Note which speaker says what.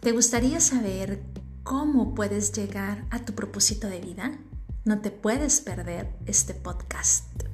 Speaker 1: ¿Te gustaría saber cómo puedes llegar a tu propósito de vida? No te puedes perder este podcast.